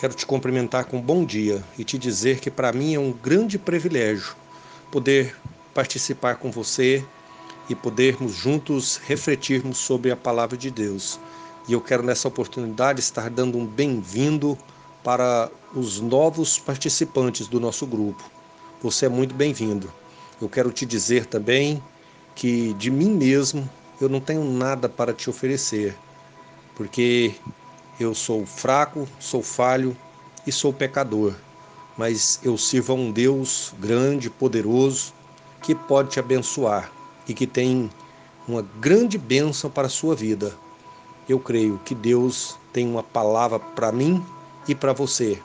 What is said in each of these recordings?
Quero te cumprimentar com um bom dia e te dizer que para mim é um grande privilégio poder participar com você e podermos juntos refletirmos sobre a palavra de Deus. E eu quero nessa oportunidade estar dando um bem-vindo para os novos participantes do nosso grupo. Você é muito bem-vindo. Eu quero te dizer também que de mim mesmo eu não tenho nada para te oferecer, porque eu sou fraco, sou falho e sou pecador, mas eu sirvo a um Deus grande, poderoso, que pode te abençoar e que tem uma grande bênção para a sua vida. Eu creio que Deus tem uma palavra para mim e para você.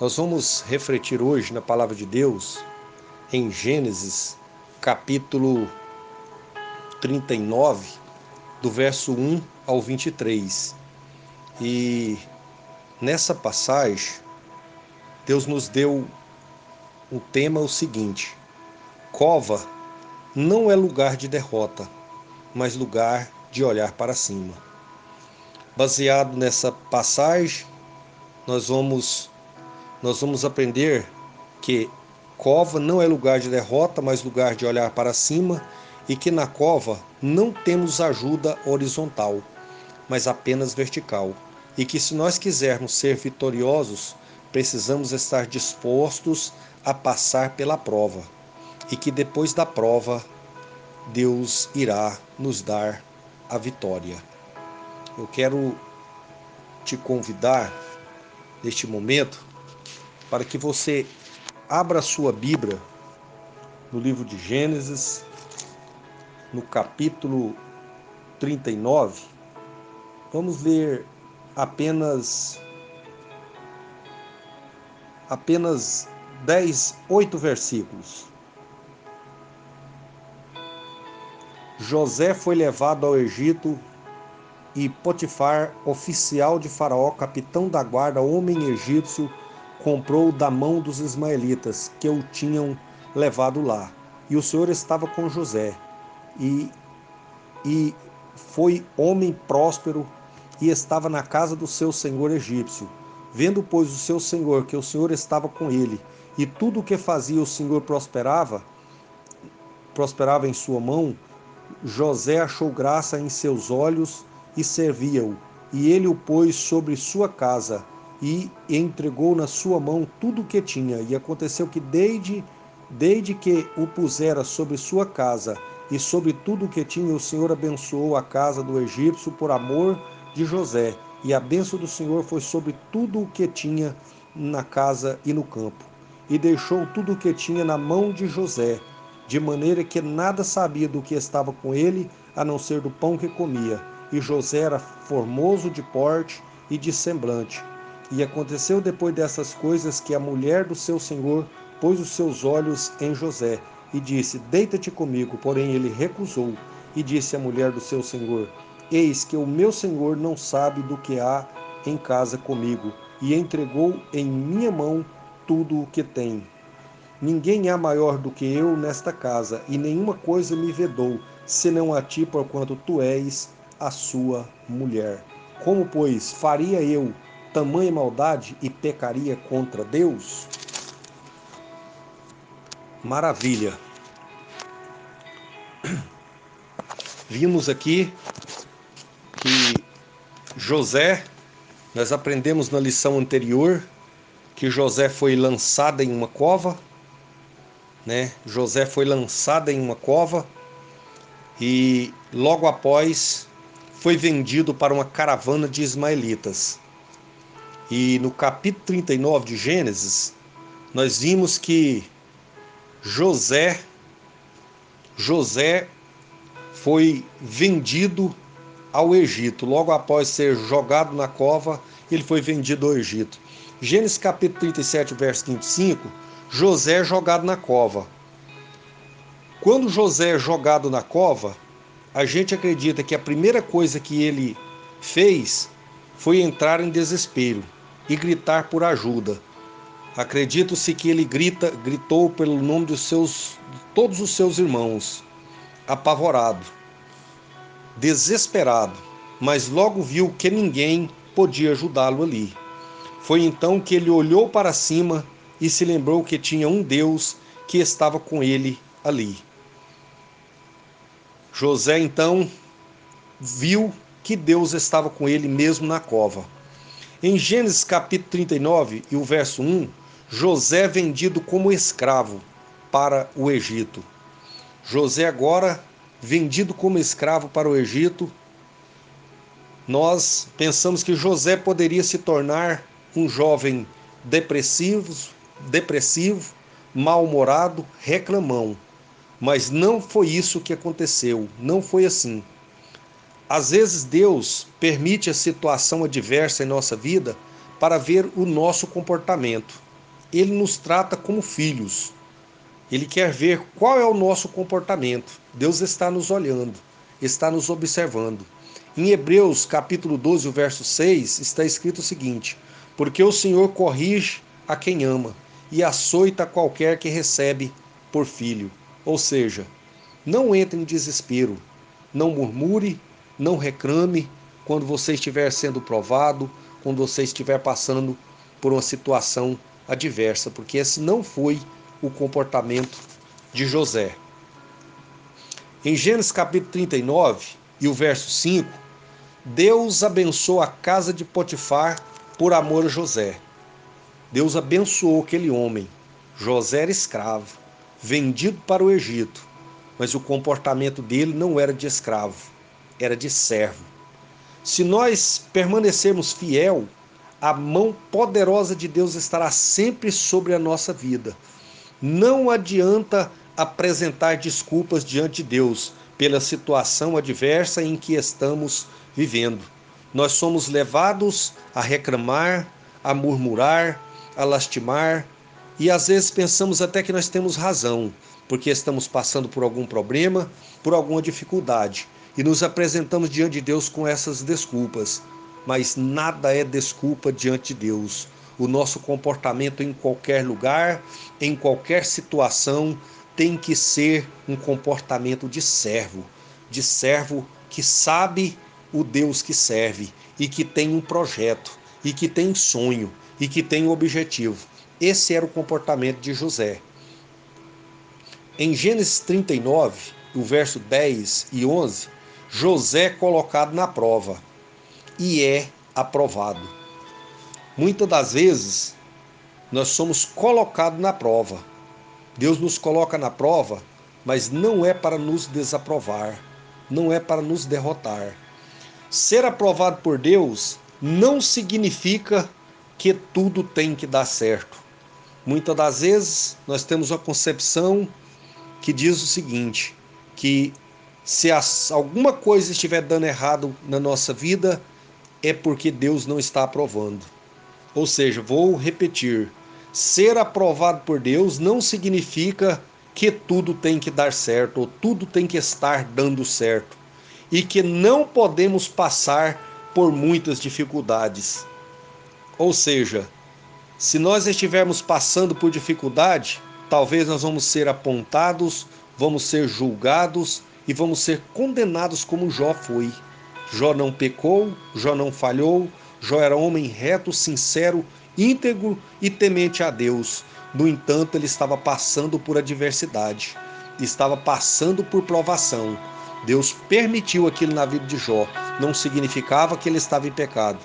Nós vamos refletir hoje na palavra de Deus em Gênesis, capítulo 39, do verso 1 ao 23. E nessa passagem, Deus nos deu o tema o seguinte: cova não é lugar de derrota, mas lugar de olhar para cima. Baseado nessa passagem, nós vamos nós vamos aprender que cova não é lugar de derrota, mas lugar de olhar para cima e que na cova não temos ajuda horizontal mas apenas vertical, e que se nós quisermos ser vitoriosos, precisamos estar dispostos a passar pela prova, e que depois da prova, Deus irá nos dar a vitória. Eu quero te convidar neste momento para que você abra sua Bíblia no livro de Gênesis, no capítulo 39, Vamos ler apenas apenas 10, 8 versículos. José foi levado ao Egito e Potifar, oficial de Faraó, capitão da guarda, homem egípcio, comprou da mão dos ismaelitas que o tinham levado lá. E o Senhor estava com José, e, e foi homem próspero e estava na casa do seu senhor egípcio. Vendo, pois, o seu senhor que o senhor estava com ele, e tudo o que fazia o senhor prosperava, prosperava em sua mão, José achou graça em seus olhos e servia-o. E ele o pôs sobre sua casa e entregou na sua mão tudo o que tinha. E aconteceu que desde desde que o pusera sobre sua casa e sobre tudo o que tinha, o Senhor abençoou a casa do egípcio por amor de José, e a bênção do Senhor foi sobre tudo o que tinha na casa e no campo. E deixou tudo o que tinha na mão de José, de maneira que nada sabia do que estava com ele, a não ser do pão que comia. E José era formoso de porte e de semblante. E aconteceu depois dessas coisas que a mulher do seu senhor pôs os seus olhos em José e disse: Deita-te comigo. Porém ele recusou. E disse à mulher do seu senhor: Eis que o meu senhor não sabe do que há em casa comigo, e entregou em minha mão tudo o que tem. Ninguém há maior do que eu nesta casa, e nenhuma coisa me vedou, senão a ti, porquanto tu és a sua mulher. Como, pois, faria eu tamanha maldade e pecaria contra Deus? Maravilha! Vimos aqui José, nós aprendemos na lição anterior que José foi lançado em uma cova, né? José foi lançado em uma cova e logo após foi vendido para uma caravana de ismaelitas. E no capítulo 39 de Gênesis, nós vimos que José José foi vendido ao Egito. Logo após ser jogado na cova, ele foi vendido ao Egito. Gênesis capítulo 37, verso 25, José é jogado na cova. Quando José é jogado na cova, a gente acredita que a primeira coisa que ele fez foi entrar em desespero e gritar por ajuda. Acredito-se que ele grita, gritou pelo nome dos seus, de todos os seus irmãos, apavorado desesperado, mas logo viu que ninguém podia ajudá-lo ali. Foi então que ele olhou para cima e se lembrou que tinha um Deus que estava com ele ali. José então viu que Deus estava com ele mesmo na cova. Em Gênesis capítulo 39 e o verso 1, José é vendido como escravo para o Egito. José agora vendido como escravo para o Egito, nós pensamos que José poderia se tornar um jovem depressivo, depressivo, mal-humorado, reclamão. Mas não foi isso que aconteceu, não foi assim. Às vezes Deus permite a situação adversa em nossa vida para ver o nosso comportamento. Ele nos trata como filhos. Ele quer ver qual é o nosso comportamento. Deus está nos olhando, está nos observando. Em Hebreus capítulo 12, verso 6, está escrito o seguinte: Porque o Senhor corrige a quem ama e açoita qualquer que recebe por filho. Ou seja, não entre em desespero, não murmure, não reclame quando você estiver sendo provado, quando você estiver passando por uma situação adversa, porque esse não foi o comportamento de José. Em Gênesis capítulo 39 e o verso 5, Deus abençoa a casa de Potifar por amor a José. Deus abençoou aquele homem. José era escravo, vendido para o Egito, mas o comportamento dele não era de escravo, era de servo. Se nós permanecermos fiel, a mão poderosa de Deus estará sempre sobre a nossa vida. Não adianta apresentar desculpas diante de Deus pela situação adversa em que estamos vivendo. Nós somos levados a reclamar, a murmurar, a lastimar e às vezes pensamos até que nós temos razão, porque estamos passando por algum problema, por alguma dificuldade e nos apresentamos diante de Deus com essas desculpas. Mas nada é desculpa diante de Deus. O nosso comportamento em qualquer lugar, em qualquer situação, tem que ser um comportamento de servo, de servo que sabe o Deus que serve e que tem um projeto, e que tem sonho, e que tem um objetivo. Esse era o comportamento de José. Em Gênesis 39, o verso 10 e 11, José é colocado na prova e é aprovado. Muitas das vezes nós somos colocados na prova. Deus nos coloca na prova, mas não é para nos desaprovar, não é para nos derrotar. Ser aprovado por Deus não significa que tudo tem que dar certo. Muitas das vezes nós temos uma concepção que diz o seguinte: que se alguma coisa estiver dando errado na nossa vida, é porque Deus não está aprovando. Ou seja, vou repetir: ser aprovado por Deus não significa que tudo tem que dar certo ou tudo tem que estar dando certo e que não podemos passar por muitas dificuldades. Ou seja, se nós estivermos passando por dificuldade, talvez nós vamos ser apontados, vamos ser julgados e vamos ser condenados como Jó foi. Jó não pecou, Jó não falhou, Jó era homem reto, sincero, íntegro e temente a Deus. No entanto, ele estava passando por adversidade, estava passando por provação. Deus permitiu aquilo na vida de Jó, não significava que ele estava em pecado.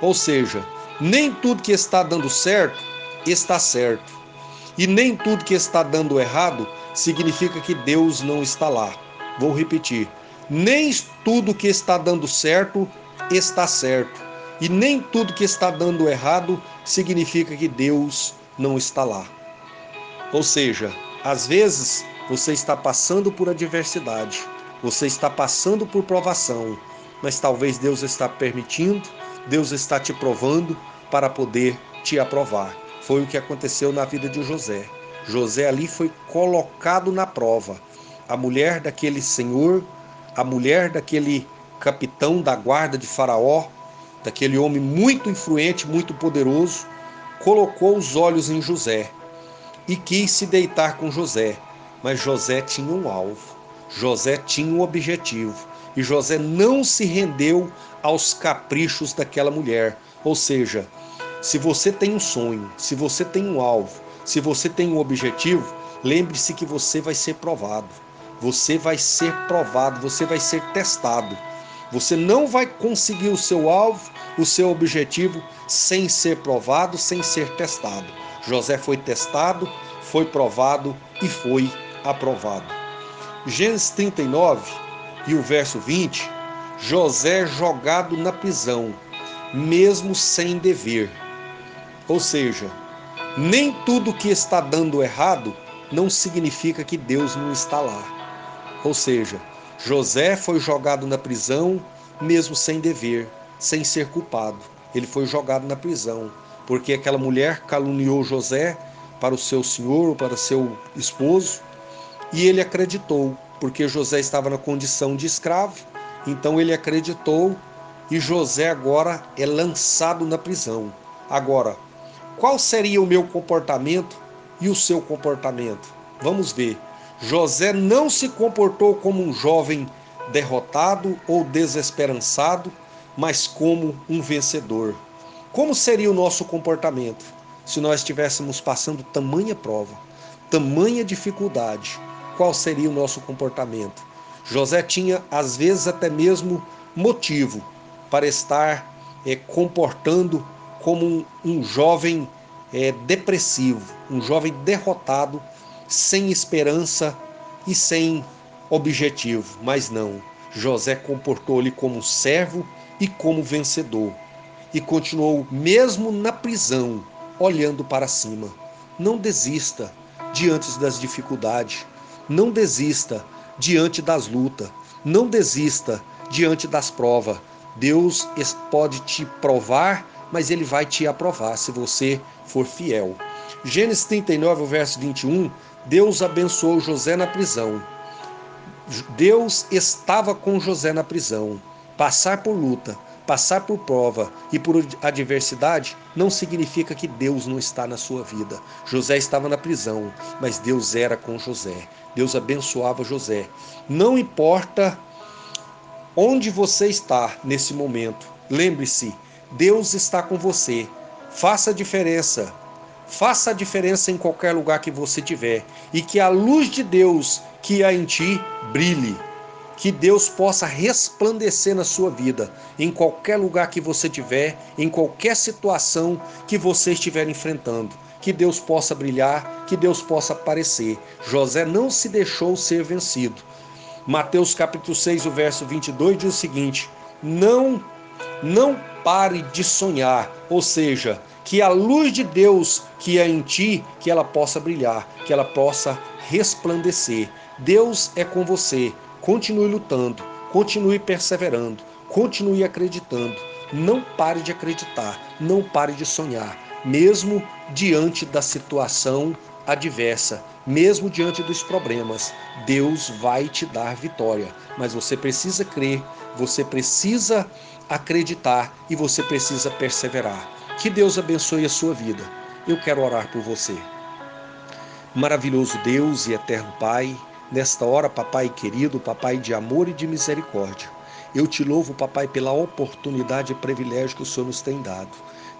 Ou seja, nem tudo que está dando certo está certo. E nem tudo que está dando errado significa que Deus não está lá. Vou repetir: nem tudo que está dando certo está certo. E nem tudo que está dando errado significa que Deus não está lá. Ou seja, às vezes você está passando por adversidade, você está passando por provação, mas talvez Deus está permitindo, Deus está te provando para poder te aprovar. Foi o que aconteceu na vida de José. José ali foi colocado na prova. A mulher daquele senhor, a mulher daquele capitão da guarda de Faraó, daquele homem muito influente, muito poderoso, colocou os olhos em José e quis se deitar com José. Mas José tinha um alvo, José tinha um objetivo e José não se rendeu aos caprichos daquela mulher. Ou seja, Se você tem um sonho, se você tem um alvo, se você tem um objetivo, lembre-se que você vai ser provado. Você vai ser provado, você vai ser testado. Você não vai conseguir o seu alvo, o seu objetivo, sem ser provado, sem ser testado. José foi testado, foi provado e foi aprovado. Gênesis 39 e o verso 20, José jogado na prisão, mesmo sem dever. Ou seja, nem tudo que está dando errado não significa que Deus não está lá. Ou seja, José foi jogado na prisão, mesmo sem dever, sem ser culpado. Ele foi jogado na prisão, porque aquela mulher caluniou José para o seu senhor, para seu esposo, e ele acreditou, porque José estava na condição de escravo, então ele acreditou e José agora é lançado na prisão. Agora, qual seria o meu comportamento e o seu comportamento? Vamos ver. José não se comportou como um jovem derrotado ou desesperançado, mas como um vencedor. Como seria o nosso comportamento se nós estivéssemos passando tamanha prova, tamanha dificuldade? Qual seria o nosso comportamento? José tinha, às vezes, até mesmo motivo para estar é, comportando como um, um jovem é, depressivo, um jovem derrotado, sem esperança e sem objetivo. Mas não, José comportou-lhe como servo e como vencedor. E continuou, mesmo na prisão, olhando para cima. Não desista diante das dificuldades. Não desista diante das lutas. Não desista diante das provas. Deus pode te provar, mas ele vai te aprovar se você for fiel. Gênesis 39, verso 21, Deus abençoou José na prisão. Deus estava com José na prisão. Passar por luta, passar por prova e por adversidade não significa que Deus não está na sua vida. José estava na prisão, mas Deus era com José. Deus abençoava José. Não importa onde você está nesse momento, lembre-se, Deus está com você. Faça a diferença. Faça a diferença em qualquer lugar que você tiver e que a luz de Deus que há em ti brilhe. Que Deus possa resplandecer na sua vida, em qualquer lugar que você tiver, em qualquer situação que você estiver enfrentando. Que Deus possa brilhar, que Deus possa aparecer. José não se deixou ser vencido. Mateus capítulo 6, o verso 22 diz o seguinte: Não não pare de sonhar, ou seja, que a luz de Deus que é em ti, que ela possa brilhar, que ela possa resplandecer. Deus é com você. Continue lutando, continue perseverando, continue acreditando. Não pare de acreditar, não pare de sonhar, mesmo diante da situação adversa, mesmo diante dos problemas. Deus vai te dar vitória, mas você precisa crer, você precisa acreditar e você precisa perseverar. Que Deus abençoe a sua vida. Eu quero orar por você. Maravilhoso Deus e eterno Pai, nesta hora, papai querido, papai de amor e de misericórdia, eu te louvo, papai, pela oportunidade e privilégio que o Senhor nos tem dado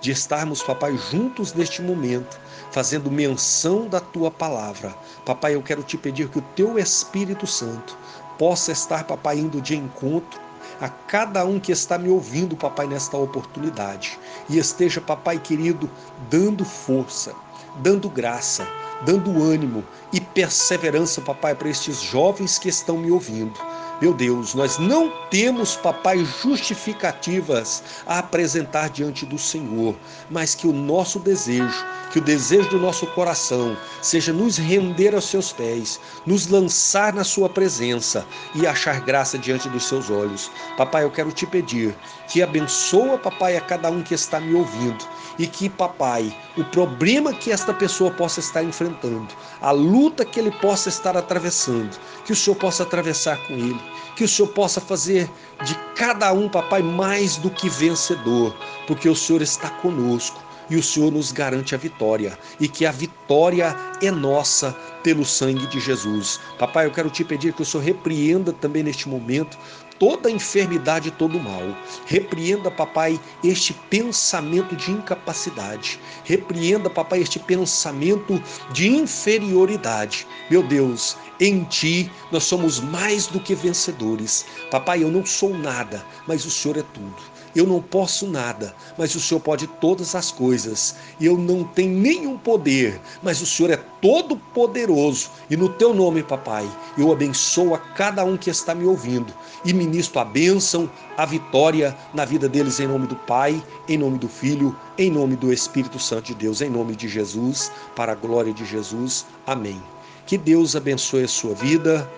de estarmos, papai, juntos neste momento, fazendo menção da tua palavra. Papai, eu quero te pedir que o teu Espírito Santo possa estar, papai, indo de encontro a cada um que está me ouvindo, papai, nesta oportunidade. E esteja, papai querido, dando força, dando graça, dando ânimo e perseverança, papai, para estes jovens que estão me ouvindo. Meu Deus, nós não temos, papai, justificativas a apresentar diante do Senhor, mas que o nosso desejo, que o desejo do nosso coração seja nos render aos seus pés, nos lançar na sua presença e achar graça diante dos seus olhos. Papai, eu quero te pedir que abençoa, papai, a cada um que está me ouvindo e que, papai, o problema que esta pessoa possa estar enfrentando, a luta que ele possa estar atravessando, que o Senhor possa atravessar com ele que o Senhor possa fazer de cada um, papai, mais do que vencedor, porque o Senhor está conosco. E o Senhor nos garante a vitória e que a vitória é nossa pelo sangue de Jesus. Papai, eu quero te pedir que o Senhor repreenda também neste momento toda enfermidade e todo mal. Repreenda, papai, este pensamento de incapacidade. Repreenda, papai, este pensamento de inferioridade. Meu Deus, em ti nós somos mais do que vencedores. Papai, eu não sou nada, mas o Senhor é tudo. Eu não posso nada, mas o Senhor pode todas as coisas. Eu não tenho nenhum poder, mas o Senhor é todo poderoso. E no teu nome, papai, eu abençoo a cada um que está me ouvindo e ministro a bênção, a vitória na vida deles em nome do Pai, em nome do Filho, em nome do Espírito Santo de Deus, em nome de Jesus, para a glória de Jesus. Amém. Que Deus abençoe a sua vida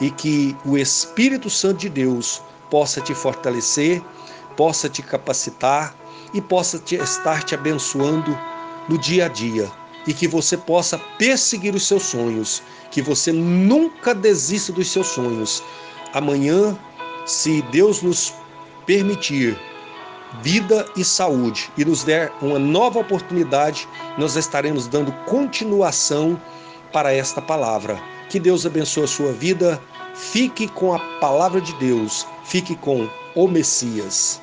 e que o Espírito Santo de Deus possa te fortalecer possa te capacitar e possa te, estar te abençoando no dia a dia e que você possa perseguir os seus sonhos, que você nunca desista dos seus sonhos. Amanhã, se Deus nos permitir vida e saúde e nos der uma nova oportunidade, nós estaremos dando continuação para esta palavra. Que Deus abençoe a sua vida. Fique com a palavra de Deus. Fique com o Messias.